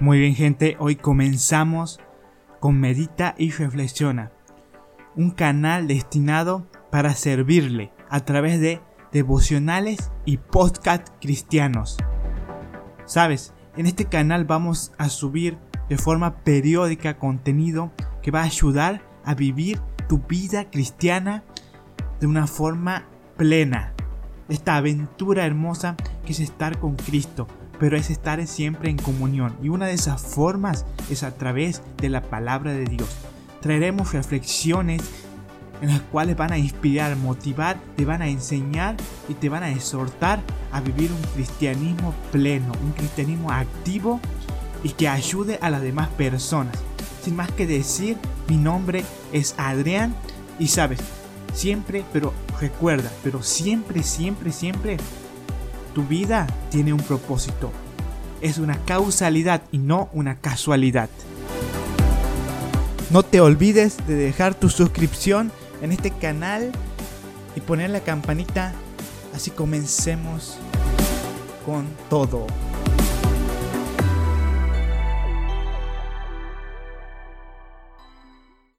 Muy bien gente, hoy comenzamos con Medita y Reflexiona, un canal destinado para servirle a través de devocionales y podcast cristianos. Sabes, en este canal vamos a subir de forma periódica contenido que va a ayudar a vivir tu vida cristiana de una forma plena. Esta aventura hermosa que es estar con Cristo, pero es estar siempre en comunión. Y una de esas formas es a través de la palabra de Dios. Traeremos reflexiones en las cuales van a inspirar, motivar, te van a enseñar y te van a exhortar a vivir un cristianismo pleno, un cristianismo activo y que ayude a las demás personas. Sin más que decir, mi nombre es Adrián y sabes, siempre, pero recuerda, pero siempre, siempre, siempre tu vida tiene un propósito. Es una causalidad y no una casualidad. No te olvides de dejar tu suscripción en este canal y poner la campanita. Así comencemos con todo.